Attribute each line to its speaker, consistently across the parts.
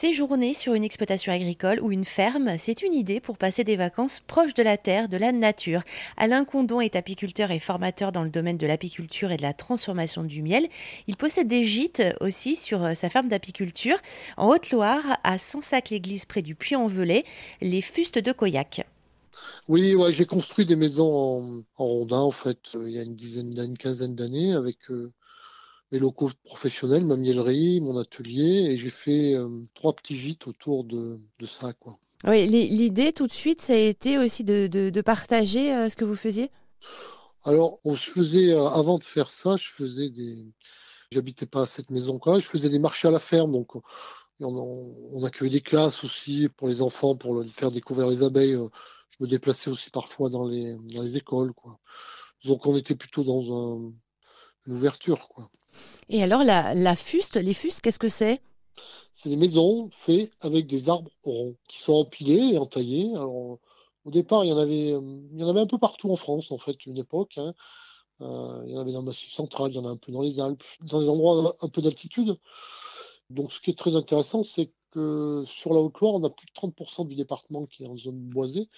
Speaker 1: Séjourner sur une exploitation agricole ou une ferme, c'est une idée pour passer des vacances proches de la terre, de la nature. Alain Condon est apiculteur et formateur dans le domaine de l'apiculture et de la transformation du miel. Il possède des gîtes aussi sur euh, sa ferme d'apiculture en Haute-Loire, à Sansac-l'Église près du Puy-en-Velay, les fustes de Coyac.
Speaker 2: Oui, j'ai construit des maisons en, rondin en fait euh, il y a une dizaine, une quinzaine d'années avec euh, mes locaux professionnels, ma miellerie, mon atelier, et j'ai fait euh, trois petits gîtes autour de, ça. Quoi.
Speaker 1: Oui, l'idée tout de suite, ça a été aussi de, partager euh, ce que vous faisiez?
Speaker 2: Alors, on, je faisais, euh, avant de faire ça, je faisais des. J'habitais pas à cette maison-là, je faisais des marchés à la ferme, donc on, on, accueillait des classes aussi pour les enfants, pour leur faire découvrir les abeilles. Je me déplaçais aussi parfois dans les, dans les écoles, quoi. Donc on était plutôt dans un, une ouverture, quoi.
Speaker 1: Et alors, la, fuste, les fustes, qu'est-ce que c'est?
Speaker 2: C'est des maisons faites avec des arbres ronds qui sont empilés et entaillés. Alors, au départ, il y, en avait, il y en avait un peu partout en France, en fait, une époque. Hein. Euh, il y en avait dans le Massif central, il y en a un peu dans les Alpes, dans des endroits un peu d'altitude. Donc, ce qui est très intéressant, c'est que sur la Haute-Loire, on a plus de 30% du département qui est en zone boisée.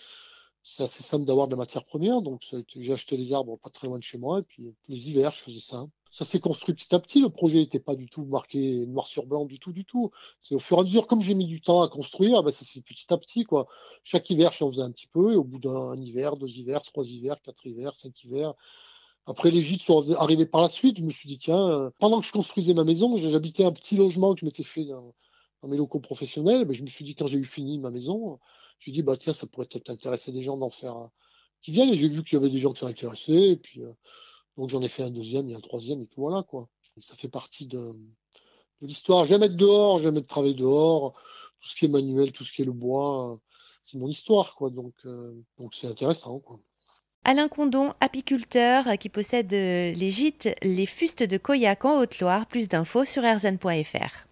Speaker 2: C'est assez simple d'avoir de la matière première. Donc, j'ai acheté les arbres pas très loin de chez moi. Et puis, les hivers, je faisais ça ça s'est construit petit à petit. Le projet n'était pas du tout marqué noir sur blanc du tout, du tout. C'est au fur et à mesure, comme j'ai mis du temps à construire, bah, ça petit à petit. Quoi. Chaque hiver, j'en faisais un petit peu. Et au bout d'un hiver, deux hivers, trois hivers, quatre hivers, cinq hivers. Après, les gîtes sont arrivés par la suite. Je me suis dit, tiens, euh, pendant que je construisais ma maison, j'habitais un petit logement que je m'étais fait dans, mes locaux professionnels. Mais je me suis dit, quand j'ai eu fini ma maison, je me dit, bah, tiens, ça pourrait peut-être intéresser des gens d'en faire qui viennent. Et j'ai vu qu'il y avait des gens qui intéressés. Et puis, euh, donc j'en ai fait un deuxième et un troisième, et puis voilà quoi. ça fait partie de, l'histoire. J'aime être dehors, j'aime être travailler dehors. Tout ce qui est manuel, tout ce qui est le bois, c'est mon histoire quoi. Donc euh, donc c'est intéressant quoi.
Speaker 1: Alain Condon, apiculteur qui possède les gîtes Les Fustes de Coyac en Haute-Loire. Plus d'infos sur rzn.fr.